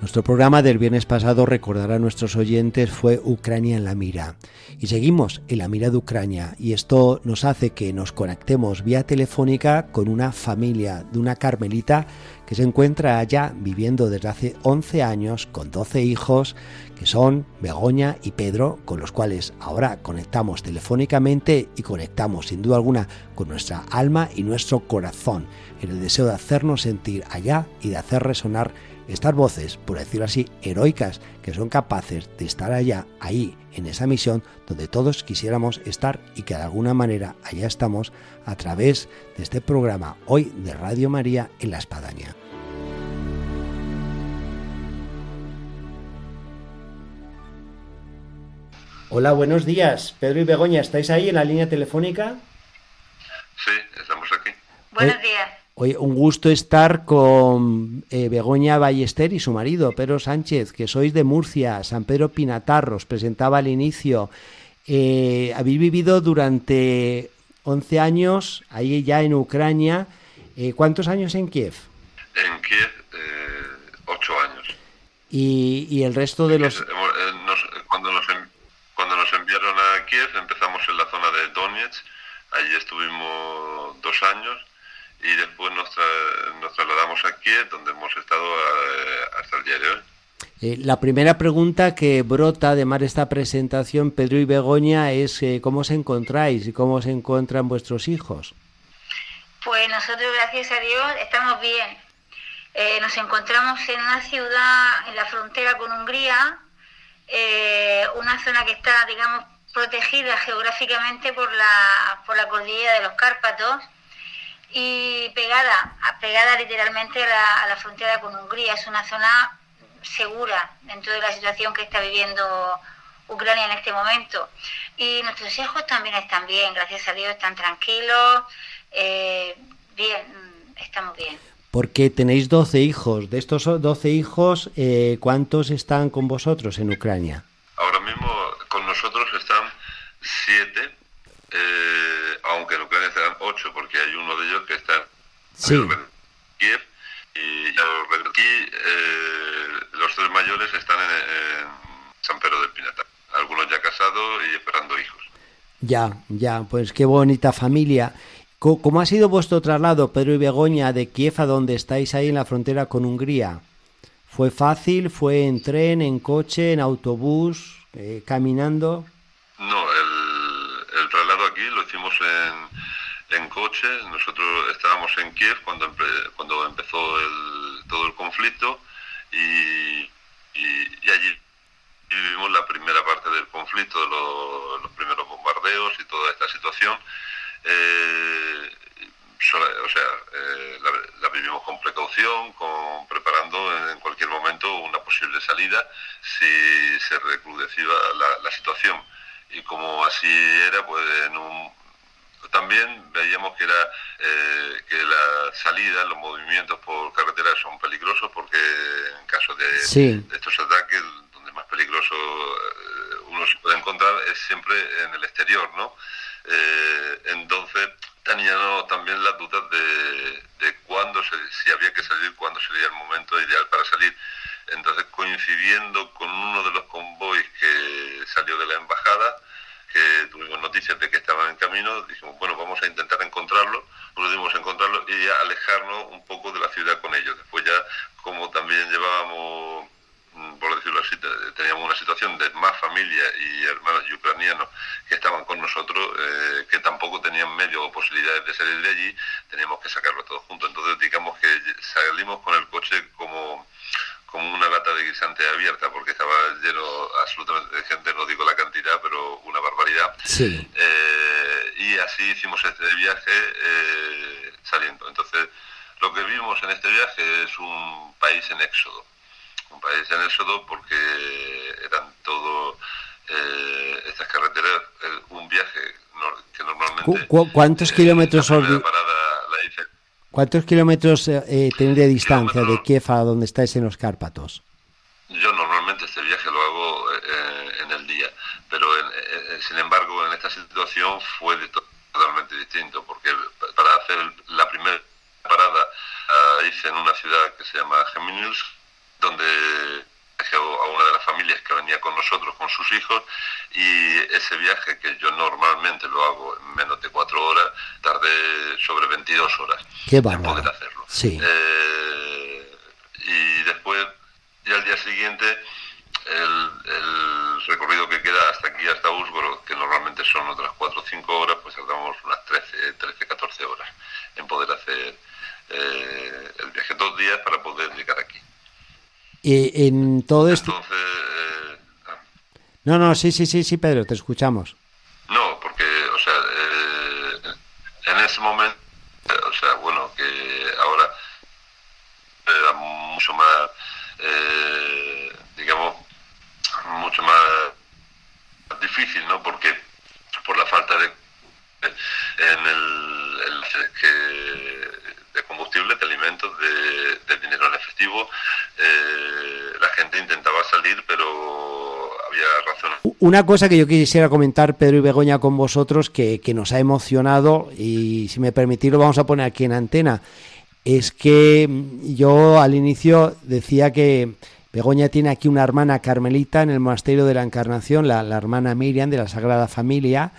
nuestro programa del viernes pasado, recordar a nuestros oyentes, fue Ucrania en la mira. Y seguimos en la mira de Ucrania. Y esto nos hace que nos conectemos vía telefónica con una familia de una carmelita que se encuentra allá viviendo desde hace 11 años con 12 hijos, que son Begoña y Pedro, con los cuales ahora conectamos telefónicamente y conectamos sin duda alguna con nuestra alma y nuestro corazón, en el deseo de hacernos sentir allá y de hacer resonar estas voces, por decirlo así, heroicas, que son capaces de estar allá, ahí, en esa misión donde todos quisiéramos estar y que de alguna manera allá estamos a través de este programa hoy de Radio María en la Espadaña. Hola, buenos días. Pedro y Begoña, ¿estáis ahí en la línea telefónica? Sí, estamos aquí. Buenos días. Oye, un gusto estar con eh, Begoña Ballester y su marido, Pedro Sánchez, que sois de Murcia, San Pedro Pinatarros, presentaba al inicio. Eh, habéis vivido durante 11 años ahí ya en Ucrania. Eh, ¿Cuántos años en Kiev? En Kiev, ocho años. ¿Y, el resto de los...? cuando, nos, cuando nos enviaron a Kiev empezamos en la zona de Donetsk, allí estuvimos dos años y después nos, trasladamos aquí, donde hemos estado eh, hasta el día de hoy. Eh, la primera pregunta que brota además de esta presentación, Pedro y Begoña, es eh, cómo os encontráis y cómo se encuentran vuestros hijos. Pues nosotros, gracias a Dios, estamos bien. nos encontramos en una ciudad en la frontera con Hungría, una zona que está, digamos, protegida geográficamente por la, por la cordillera de los Cárpatos y pegada, pegada literalmente a la, frontera con Hungría. Es una zona segura dentro de la situación que está viviendo Ucrania en este momento. Y nuestros hijos también están bien, gracias a Dios, están tranquilos, eh, bien, estamos bien. Porque tenéis 12 hijos. De estos 12 hijos, eh, ¿cuántos están con vosotros en Ucrania? Ahora mismo con nosotros están siete eh, aunque en Ucrania serán ocho, porque hay uno de ellos que está en Kiev, y aquí eh, los tres mayores están en, San Pedro del Pinatar, algunos ya casados y esperando hijos. Ya, ya, pues qué bonita familia. ¿Cómo ha sido vuestro traslado, Pedro y Begoña, de Kiev a donde estáis ahí en la frontera con Hungría? ¿Fue fácil? ¿Fue en tren, en coche, en autobús, eh, caminando? No, el aquí, lo en, en coche. Nosotros estábamos en Kiev cuando, cuando empezó todo el conflicto y, allí vivimos la primera parte del conflicto, los, primeros bombardeos y toda esta situación. Eh, o sea, eh, la, vivimos con precaución, con, preparando en cualquier momento una posible salida si se recrudecía la situación y como así era, pues también veíamos que era eh, que la salida, los movimientos por carretera son peligrosos porque en caso de, estos ataques, donde más peligroso eh, uno se puede encontrar es siempre en el exterior, ¿no? Eh, entonces teníamos también las dudas de, de cuándo, si había que salir, cuándo sería el momento ideal para salir. Entonces, coincidiendo con uno de los convoys que salió de la embajada, noticias de que estaban en camino, dijimos, bueno, vamos a intentar encontrarlo, pudimos encontrarlo y alejarnos un poco de la ciudad con ellos. Después ya, como también llevábamos, mm, por decirlo así, teníamos una situación de más familia y hermanos ucranianos que estaban con nosotros, eh, que tampoco tenían medio o posibilidades de salir de allí, teníamos que sacarlo todo juntos. Entonces, digamos que salimos con el coche como como una lata de guisante abierta lleno absolutamente de gente, no digo la cantidad, pero una barbaridad. Eh, y así hicimos este viaje eh, saliendo. Entonces, lo que vimos en este viaje es un país en éxodo. Un país en éxodo porque eran todo eh, estas carreteras, un viaje que normalmente... ¿Cuántos kilómetros ¿Cuántos kilómetros eh, de distancia de Kiev a donde estáis en los Cárpatos? Yo normalmente este viaje lo hago eh, en el día, pero eh, sin embargo en esta situación fue totalmente distinto, porque para hacer la primera parada hice en una ciudad que se llama Geminius, donde a una de las familias que venía con nosotros, con sus hijos, y ese viaje que yo normalmente lo hago en menos de cuatro horas, tardé sobre 22 horas Qué en poder hacerlo. Sí. Eh, y después, y al día siguiente, el, recorrido que queda hasta aquí, hasta Úsgoro, que normalmente son otras 4 o 5 horas, pues tardamos unas 13, 13 14 horas en poder hacer eh, el viaje. Dos días para poder llegar aquí. Y en todo esto... Eh, ah. No, no, sí, sí, sí, sí, Pedro, te escuchamos. No, porque, o sea, eh, en ese momento, o sea, bueno, que ahora era mucho más, eh, digamos, mucho más difícil, ¿no? Porque por la falta de en el, el que de combustible, de alimentos, de, dinero en efectivo. Eh, la gente intentaba salir, pero había razones. Una cosa que yo quisiera comentar, Pedro y Begoña, con vosotros, que, nos ha emocionado, y si me permitís lo vamos a poner aquí en antena, es que yo al inicio decía que Begoña tiene aquí una hermana carmelita en el monasterio de la Encarnación, la, la hermana Miriam de la Sagrada Familia,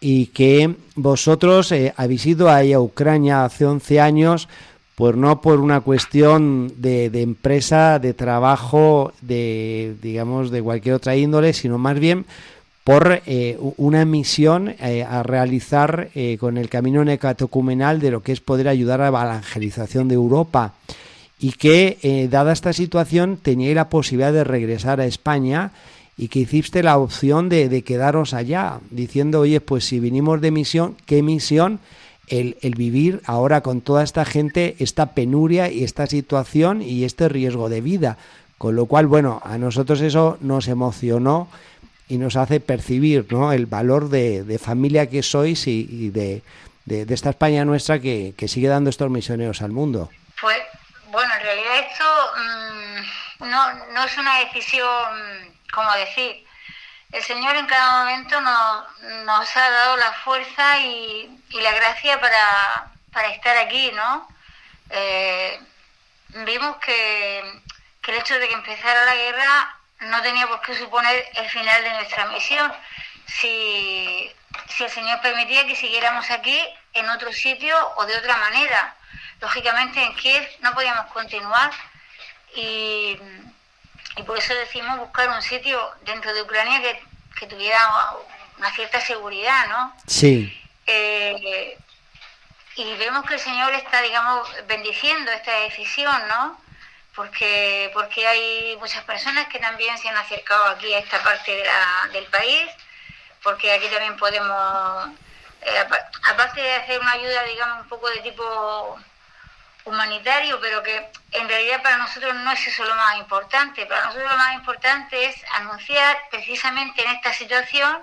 y que vosotros eh, habéis ido ahí a Ucrania hace 11 años, pues no por una cuestión de, empresa, de trabajo, de digamos de cualquier otra índole, sino más bien por eh, una misión eh, a realizar con el camino necatocumenal de lo que es poder ayudar a la evangelización de Europa y que dada esta situación tenía la posibilidad de regresar a España y que hiciste la opción de, de, quedaros allá, diciendo, oye, pues si vinimos de misión, ¿qué misión? El, el, vivir ahora con toda esta gente, esta penuria y esta situación y este riesgo de vida. Con lo cual, bueno, a nosotros eso nos emocionó y nos hace percibir ¿no? el valor de, de familia que sois y, de, de, esta España nuestra que, que, sigue dando estos misioneros al mundo. Pues, bueno, en realidad esto mm, no, no es una decisión como decir, el Señor en cada momento nos, ha dado la fuerza y, la gracia para, estar aquí, ¿no? Eh, vimos que, el hecho de que empezara la guerra no tenía por qué suponer el final de nuestra misión. Si, si el Señor permitía que siguiéramos aquí en otro sitio o de otra manera. Lógicamente en Kiev no podíamos continuar y y por eso decimos buscar un sitio dentro de Ucrania que, tuviera una cierta seguridad, ¿no? Sí. Eh, y vemos que el Señor está, digamos, bendiciendo esta decisión, ¿no? Porque, porque hay muchas personas que también se han acercado aquí a esta parte del país, porque aquí también podemos, eh, aparte de hacer una ayuda, digamos, un poco de tipo humanitario, pero que en realidad para nosotros no es eso lo más importante. Para nosotros lo más importante es anunciar precisamente en esta situación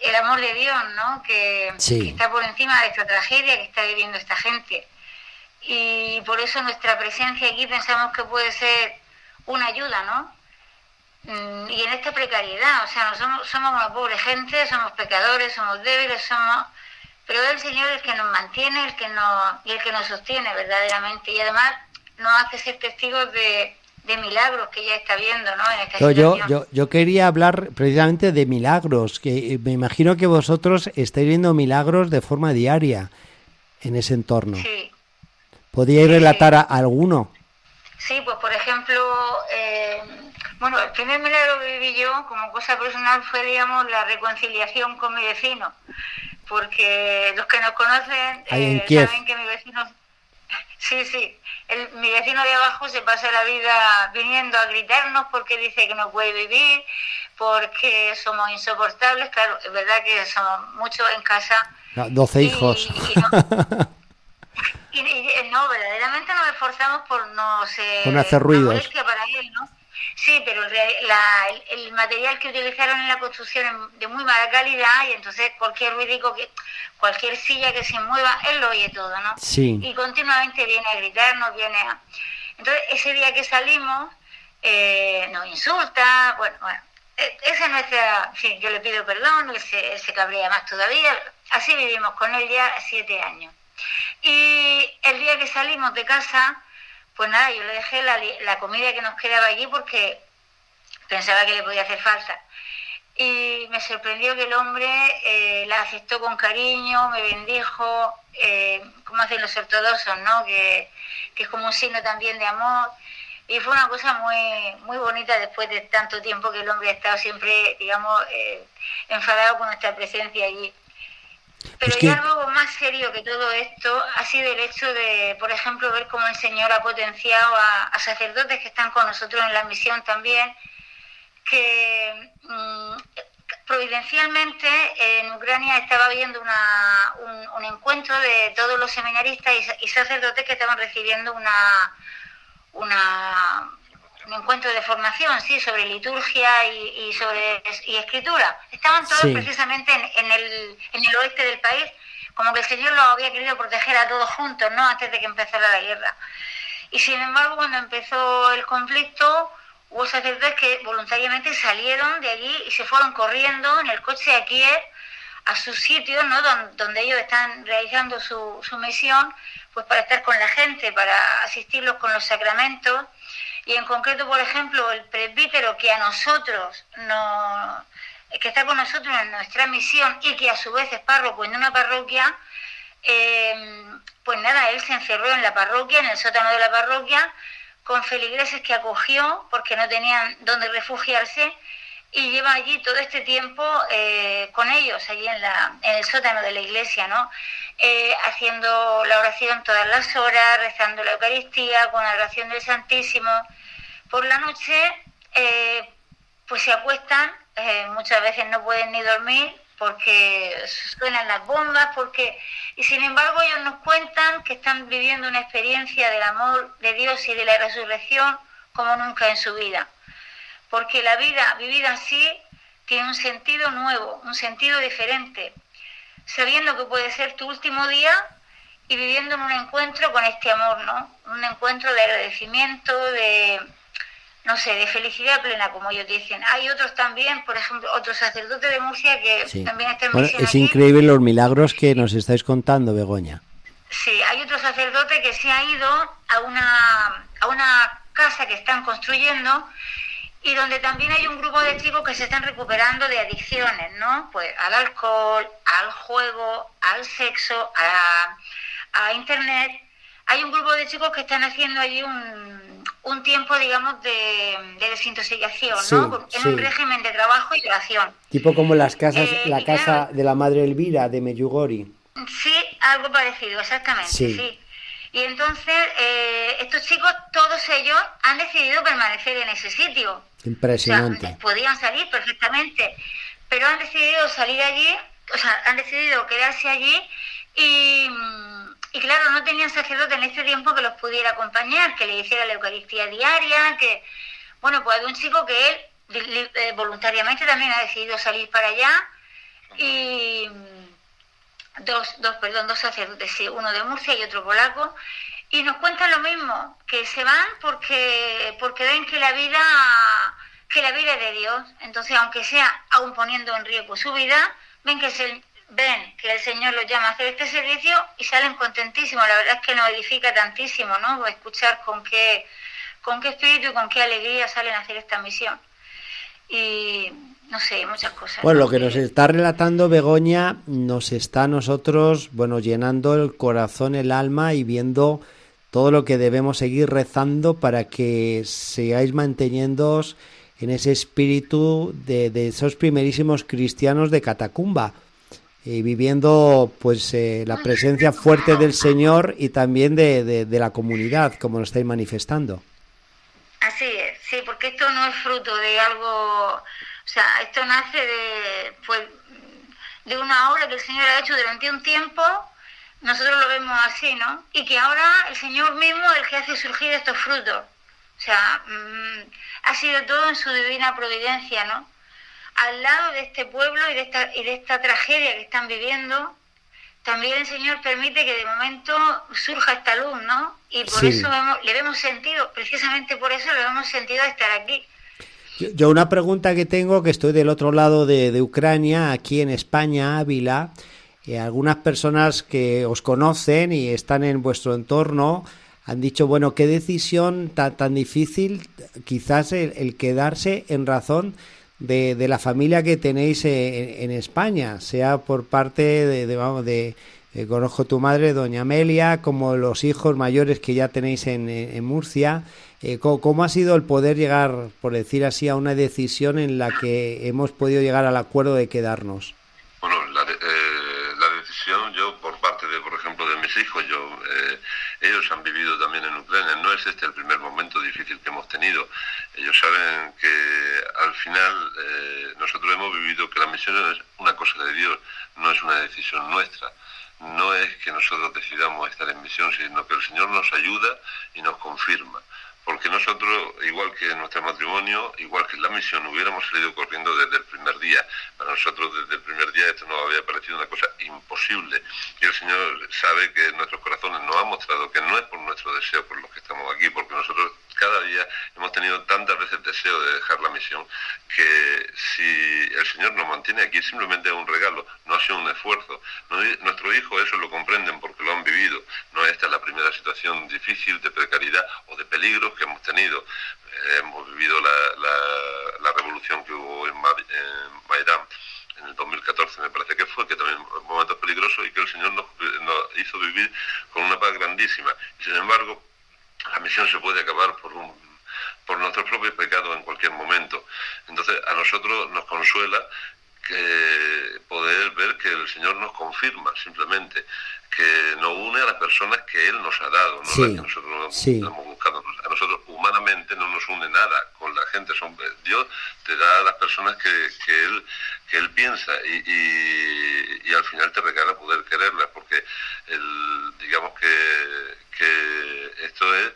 el amor de Dios, ¿no? Que, está por encima de esta tragedia que está viviendo esta gente. Y por eso nuestra presencia aquí pensamos que puede ser una ayuda, ¿no? Mm, y en esta precariedad, o sea, no somos, somos una pobre gente, somos pecadores, somos débiles, somos pero es el Señor el que nos mantiene el que nos, y el que nos sostiene verdaderamente. Y además nos hace ser testigos de, milagros que ya está viendo ¿no? en esta yo, yo, yo, quería hablar precisamente de milagros, que me imagino que vosotros estáis viendo milagros de forma diaria en ese entorno. Sí. ¿Podríais relatar alguno? Sí, pues por ejemplo, eh, bueno, el primer milagro que viví yo como cosa personal fue, digamos, la reconciliación con mi vecino porque los que nos conocen eh, saben que mi vecino, sí, sí, el, mi vecino de abajo se pasa la vida viniendo a gritarnos porque dice que no puede vivir, porque somos insoportables, claro, es verdad que somos muchos en casa. No, 12 hijos. Y, no, verdaderamente nos esforzamos por no ser hacer ruidos. para él, ¿no? Sí, pero el, material que utilizaron en la construcción es de muy mala calidad y entonces cualquier ruidico, que, cualquier silla que se mueva, él lo oye todo, ¿no? Sí. Y continuamente viene a gritarnos, viene a... Entonces, ese día que salimos, eh, nos insulta, bueno, bueno, e, esa es nuestra... Sí, yo le pido perdón, él se, se cabrea más todavía. Así vivimos con él ya siete años. Y el día que salimos de casa pues nada, yo le dejé la, comida que nos quedaba allí porque pensaba que le podía hacer falta. Y me sorprendió que el hombre eh, la aceptó con cariño, me bendijo, eh, como hacen los ortodoxos, ¿no? Que, es como un signo también de amor. Y fue una cosa muy, muy bonita después de tanto tiempo que el hombre ha estado siempre, digamos, eh, enfadado con nuestra presencia allí. Pero ya algo más serio que todo esto ha sido el hecho de, por ejemplo, ver cómo el Señor ha potenciado a, sacerdotes que están con nosotros en la misión también, que mm, providencialmente en Ucrania estaba habiendo una, un, encuentro de todos los seminaristas y, y sacerdotes que estaban recibiendo una, una un encuentro de formación, sí, sobre liturgia y, sobre y escritura. Estaban todos precisamente en, el, en el oeste del país, como que el Señor los había querido proteger a todos juntos, ¿no? Antes de que empezara la guerra. Y sin embargo, cuando empezó el conflicto, hubo sacerdotes que voluntariamente salieron de allí y se fueron corriendo en el coche a Kiev a sus sitios, ¿no? donde, ellos están realizando su, su misión, pues para estar con la gente, para asistirlos con los sacramentos y en concreto, por ejemplo, el presbítero que a nosotros no, que está con nosotros en nuestra misión y que a su vez es párroco en una parroquia, eh, pues nada, él se encerró en la parroquia, en el sótano de la parroquia, con feligreses que acogió porque no tenían dónde refugiarse y lleva allí todo este tiempo eh, con ellos, allí en, la, en el sótano de la iglesia, ¿no? Eh, haciendo la oración todas las horas, rezando la Eucaristía, con la oración del Santísimo. Por la noche, eh, pues se acuestan, muchas veces no pueden ni dormir porque suenan las bombas, porque y sin embargo ellos nos cuentan que están viviendo una experiencia del amor de Dios y de la resurrección como nunca en su vida porque la vida vivida así tiene un sentido nuevo, un sentido diferente, sabiendo que puede ser tu último día y viviendo en un encuentro con este amor, ¿no? Un encuentro de agradecimiento, de, no sé, de felicidad plena, como ellos dicen. Hay otros también, por ejemplo, otros sacerdotes de Murcia que también están bueno, Es increíble los milagros que nos estáis contando, Begoña. Sí, hay otro sacerdote que se ha ido a una, a una casa que están construyendo y donde también hay un grupo de chicos que se están recuperando de adicciones, ¿no? Pues al alcohol, al juego, al sexo, a, internet. Hay un grupo de chicos que están haciendo allí un, un tiempo, digamos, de, desintoxicación, ¿no? En un régimen de trabajo y oración. Tipo como las casas, eh, la casa de la madre Elvira de Meyugori. Sí, algo parecido, exactamente, sí. Y entonces eh, estos chicos, todos ellos, han decidido permanecer en ese sitio. Impresionante. podían salir perfectamente, pero han decidido salir allí, o sea, han decidido quedarse allí y, y claro, no tenían sacerdote en ese tiempo que los pudiera acompañar, que le hiciera la Eucaristía diaria, que, bueno, pues hay un chico que él eh, voluntariamente también ha decidido salir para allá y dos, dos, perdón, dos sacerdotes, sí, uno de Murcia y otro polaco, y nos cuentan lo mismo, que se van porque, porque ven que la vida que la vida es de Dios, entonces aunque sea aún poniendo en riesgo su vida, ven que el Señor los llama a hacer este servicio y salen contentísimos. La verdad es que nos edifica tantísimo, ¿no? Escuchar con qué, con qué espíritu y con qué alegría salen a hacer esta misión. No sé, muchas cosas. Bueno, lo que nos está relatando Begoña nos está a nosotros, bueno, llenando el corazón, el alma y viendo todo lo que debemos seguir rezando para que sigáis manteniendo en ese espíritu de, esos primerísimos cristianos de Catacumba y viviendo pues eh, la presencia fuerte del Señor y también de, de la comunidad, como lo estáis manifestando. Así es, sí, porque esto no es fruto de algo sea, esto nace de, pues, de una obra que el Señor ha hecho durante un tiempo, nosotros lo vemos así, ¿no? Y que ahora el Señor mismo es el que hace surgir estos frutos. O sea, mm, ha sido todo en su divina providencia, ¿no? Al lado de este pueblo y de esta, y de esta tragedia que están viviendo, también el Señor permite que de momento surja esta luz, ¿no? Y por eso le vemos sentido, precisamente por eso le vemos sentido a estar aquí. Yo, una pregunta que tengo, que estoy del otro lado de, Ucrania, aquí en España, Ávila, y algunas personas que os conocen y están en vuestro entorno han dicho, bueno, qué decisión tan, tan difícil quizás el, quedarse en razón de, de, la familia que tenéis en, España, sea por parte de, de de, conozco tu madre, doña Amelia, como los hijos mayores que ya tenéis en, Murcia. Eh, ¿cómo, ha sido el poder llegar, por decir así, a una decisión en la que hemos podido llegar al acuerdo de quedarnos? Bueno, la, eh, la decisión, yo por parte de, por ejemplo, de mis hijos, yo, eh, ellos han vivido también en Ucrania. No es este el primer momento difícil que hemos tenido. Ellos saben que al final nosotros hemos vivido que la misión es una cosa de Dios, no es una decisión nuestra no es que nosotros decidamos estar en misión, sino que el Señor nos ayuda y nos confirma porque nosotros, igual que en nuestro matrimonio, igual que en la misión, hubiéramos salido corriendo desde el primer día. Para nosotros desde el primer día esto nos había parecido una cosa imposible. Y el Señor sabe que nuestros corazones nos ha mostrado que no es por nuestro deseo por los que estamos aquí, porque nosotros cada día hemos tenido tantas veces deseo de dejar la misión que si el Señor nos mantiene aquí simplemente es un regalo, no ha sido un esfuerzo. Nuestros hijos eso lo comprenden porque lo han vivido. No esta es la primera situación difícil de precariedad o de peligro que hemos tenido. Eh, hemos vivido la, revolución que hubo en, Maidán en el 2014 me parece que fue, que también momentos peligrosos y que el Señor nos, hizo vivir con una paz grandísima. Sin embargo, la misión se puede acabar por un por nuestros propios pecados en cualquier momento. Entonces a nosotros nos consuela poder ver que el Señor nos confirma simplemente, que nos une a las personas que Él nos ha dado, no que nosotros hemos buscado. A nosotros humanamente no nos une nada, con la gente son Dios te da a las personas que, que Él que Él piensa y, y, al final te regala poder quererlas, porque el, digamos que, que esto es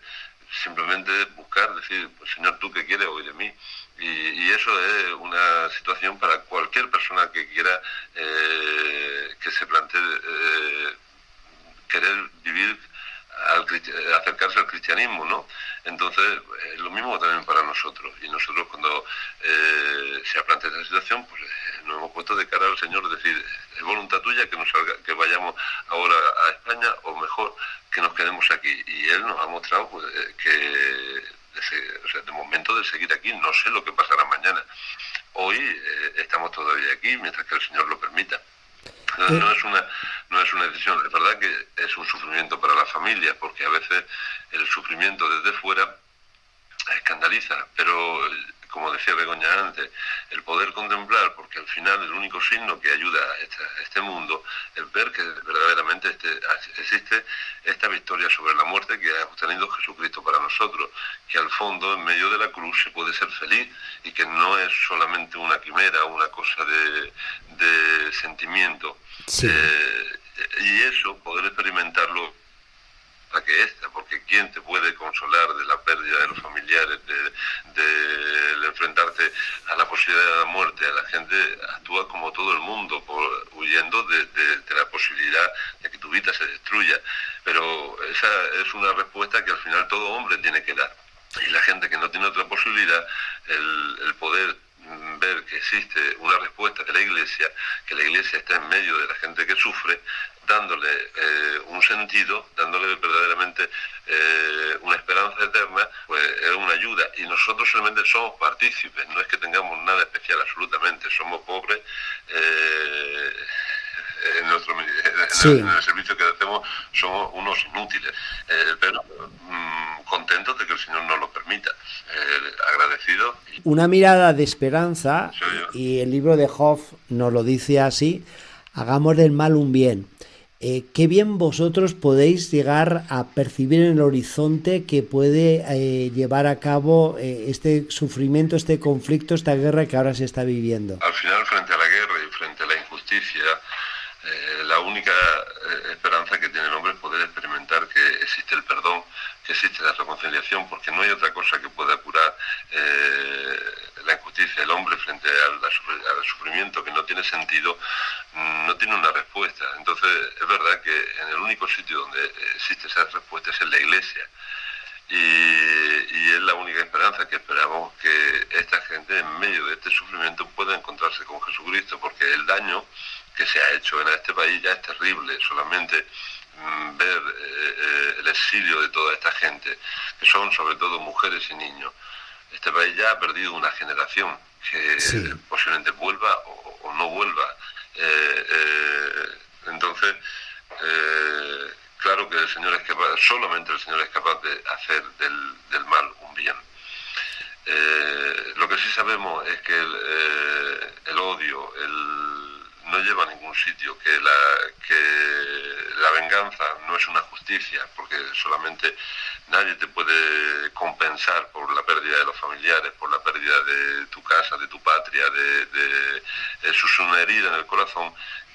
simplemente buscar, decir, pues Señor, ¿tú qué quieres hoy de mí? Y, eso es una situación para cualquier persona que quiera eh, que se plantee eh, querer vivir, al, acercarse al cristianismo, ¿no? Entonces, es lo mismo también para nosotros. Y nosotros cuando eh, se ha planteado esta situación, pues nos hemos puesto de cara al Señor, decir, es voluntad tuya que, nos que vayamos ahora a España o mejor que nos quedemos aquí. Y Él nos ha mostrado pues, que de momento de seguir aquí, no sé lo que pasará mañana. Hoy eh, estamos todavía aquí mientras que el Señor lo permita. No, es una no es una decisión, es verdad que es un sufrimiento para la familia, porque a veces el sufrimiento desde fuera escandaliza, pero como decía Begoña antes, el poder contemplar, porque al final el único signo que ayuda a este, mundo es ver que verdaderamente este, existe esta victoria sobre la muerte que ha obtenido Jesucristo para nosotros, que al fondo, en medio de la cruz, se puede ser feliz y que no es solamente una quimera, una cosa de, sentimiento. Eh, y eso, poder experimentarlo que esta, porque ¿quién te puede consolar de la pérdida de los familiares, de, enfrentarte a la posibilidad de la muerte? La gente actúa como todo el mundo, huyendo de, la posibilidad de que tu vida se destruya. Pero esa es una respuesta que al final todo hombre tiene que dar. Y la gente que no tiene otra posibilidad, el, el poder ver que existe una respuesta de la Iglesia, que la Iglesia está en medio de la gente que sufre, dándole eh, un sentido, dándole verdaderamente eh, una esperanza eterna, pues es una ayuda. Y nosotros solamente somos partícipes, no es que tengamos nada especial absolutamente, somos pobres. Eh, en, nuestro, en, el servicio que hacemos somos unos inútiles, pero mm, contentos de que el Señor nos lo permita, agradecido. Una mirada de esperanza, y el libro de Hoff nos lo dice así, hagamos del mal un bien. Eh, qué bien vosotros podéis llegar a percibir en el horizonte que puede eh, llevar a cabo eh, este sufrimiento, este conflicto, esta guerra que ahora se está viviendo. Al final, frente a la guerra y frente a la injusticia, la única esperanza que tiene el hombre es poder experimentar que existe el perdón, que existe la reconciliación, porque no hay otra cosa que pueda curar eh, la injusticia del hombre frente al, sufrimiento que no tiene sentido, mm, no tiene una respuesta. Entonces, es verdad que en el único sitio donde existe esa respuesta es en la iglesia. Y, es la única esperanza que esperamos que esta gente en medio de este sufrimiento pueda encontrarse con Jesucristo, porque el daño que se ha hecho en este país ya es terrible, solamente ver eh, eh, el exilio de toda esta gente, que son sobre todo mujeres y niños. Este país ya ha perdido una generación que posiblemente vuelva o, no vuelva. Eh, entonces, claro que el Señor es capaz, solamente el Señor es capaz de hacer del, mal un bien. lo que sí sabemos es que el, el odio, el no lleva a ningún sitio, que la, que la venganza no es una justicia, porque solamente nadie te puede compensar por la pérdida de los familiares, por la pérdida de tu casa, de tu patria, de, de, eso es una herida en el corazón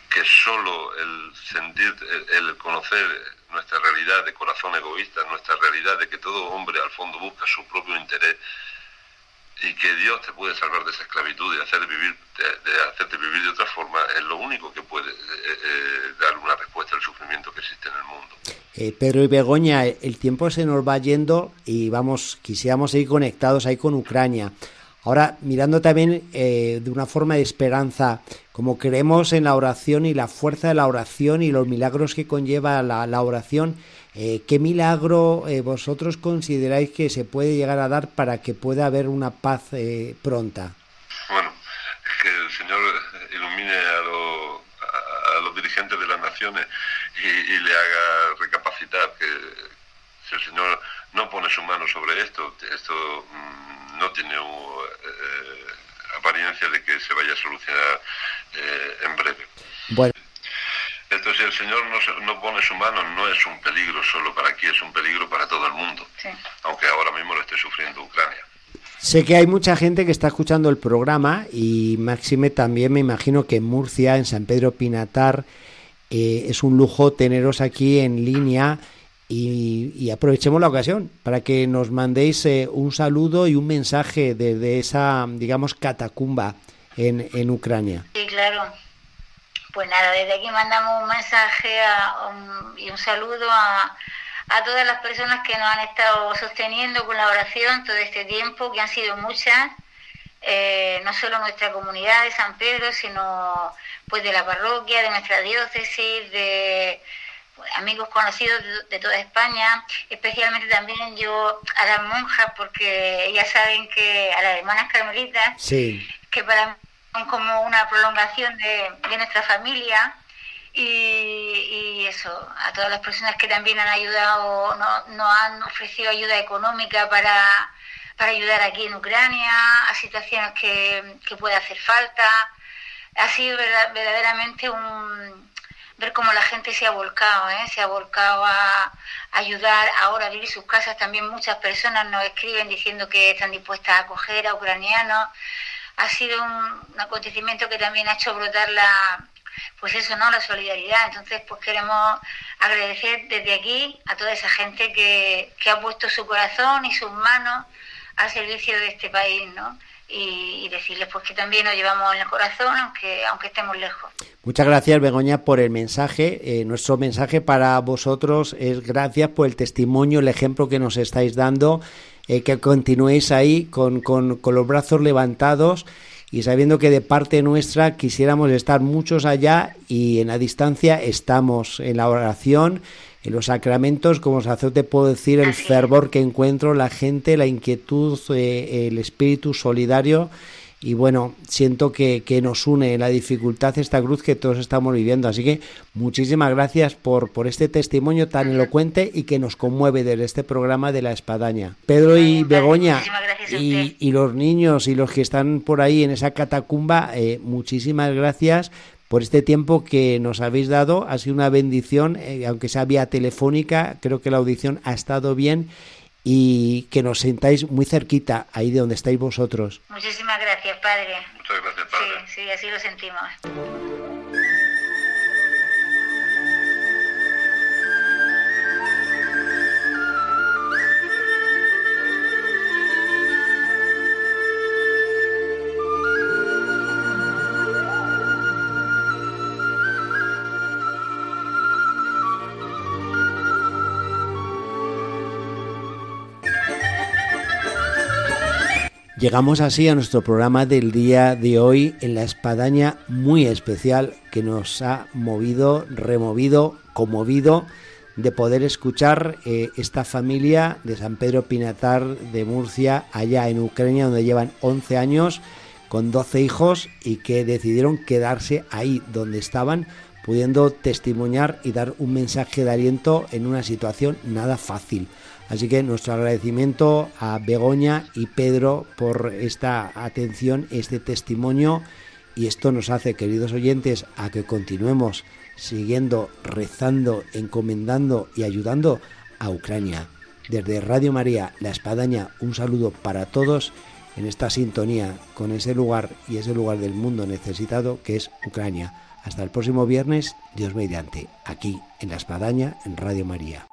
que solo el sentir, el conocer nuestra realidad de corazón egoísta, nuestra realidad de que todo hombre al fondo busca su propio interés, y que Dios te puede salvar de esa esclavitud y hacer vivir, de, hacerte vivir de otra forma, es lo único que puede eh, eh, dar una respuesta al sufrimiento que existe en el mundo. Eh, Pedro y Begoña, el tiempo se nos va yendo y vamos, quisiéramos seguir conectados ahí con Ucrania. Ahora, mirando también de una forma de esperanza, como creemos en la oración y la fuerza de la oración y los milagros que conlleva la oración, eh, ¿Qué milagro eh, vosotros consideráis que se puede llegar a dar para que pueda haber una paz eh, pronta? Bueno, que el Señor ilumine a, los dirigentes de las naciones y, le haga recapacitar que si el Señor no pone su mano sobre esto, esto mm, no tiene apariencia de que se vaya a solucionar en breve. Bueno. Entonces, si el Señor no, pone su mano, no es un peligro solo para aquí, es un peligro para todo el mundo. Aunque ahora mismo lo esté sufriendo Ucrania. Sé que hay mucha gente que está escuchando el programa y Máxime también me imagino que en Murcia, en San Pedro Pinatar, eh, es un lujo teneros aquí en línea y, aprovechemos la ocasión para que nos mandéis eh, un saludo y un mensaje desde esa, digamos, catacumba en, en Ucrania. Sí, claro. Pues nada, desde aquí mandamos un mensaje y un saludo a, todas las personas que nos han estado sosteniendo con la oración todo este tiempo, que han sido muchas, eh, no solo nuestra comunidad de San Pedro, sino pues de la parroquia, de nuestra diócesis, de pues, amigos conocidos de, toda España, especialmente también yo a las monjas, porque ellas saben que a las hermanas carmelitas, que para como una prolongación de, nuestra familia y, eso, a todas las personas que también han ayudado, nos no han ofrecido ayuda económica para, ayudar aquí en Ucrania, a situaciones que, que puede hacer falta. Ha sido verdaderamente un ver cómo la gente se ha volcado, ¿eh? se ha volcado a ayudar ahora a vivir sus casas. También muchas personas nos escriben diciendo que están dispuestas a acoger a ucranianos ha sido un, acontecimiento que también ha hecho brotar la, pues eso, ¿no? La solidaridad. Entonces, pues queremos agradecer desde aquí a toda esa gente que, que ha puesto su corazón y sus manos al servicio de este país, ¿no? Y, decirles pues que también nos llevamos en el corazón aunque aunque estemos lejos. Muchas gracias Begoña por el mensaje. Eh, nuestro mensaje para vosotros es gracias por el testimonio, el ejemplo que nos estáis dando eh, que continuéis ahí con, con, con los brazos levantados y sabiendo que de parte nuestra quisiéramos estar muchos allá y en la distancia estamos en la oración, en los sacramentos, como sacerdote puedo decir el fervor que encuentro, la gente, la inquietud, eh, el espíritu solidario y bueno, siento que, que, nos une la dificultad esta cruz que todos estamos viviendo. Así que muchísimas gracias por, por este testimonio tan elocuente y que nos conmueve desde este programa de la espadaña. Pedro y Begoña y, y, los niños y los que están por ahí en esa catacumba, eh, muchísimas gracias por este tiempo que nos habéis dado. Ha sido una bendición, eh, aunque sea vía telefónica, creo que la audición ha estado bien y que nos sentáis muy cerquita, ahí de donde estáis vosotros. Muchísimas gracias, Padre. Muchas gracias, Padre. Sí, sí, así lo sentimos. Llegamos así a nuestro programa del día de hoy en la espadaña muy especial que nos ha movido, removido, conmovido de poder escuchar eh, esta familia de San Pedro Pinatar de Murcia, allá en Ucrania, donde llevan 11 años, con 12 hijos y que decidieron quedarse ahí donde estaban, pudiendo testimoniar y dar un mensaje de aliento en una situación nada fácil. Así que nuestro agradecimiento a Begoña y Pedro por esta atención, este testimonio y esto nos hace, queridos oyentes, a que continuemos siguiendo, rezando, encomendando y ayudando a Ucrania. Desde Radio María, La Espadaña, un saludo para todos en esta sintonía con ese lugar y ese lugar del mundo necesitado que es Ucrania. Hasta el próximo viernes, Dios mediante, aquí en La Espadaña, en Radio María.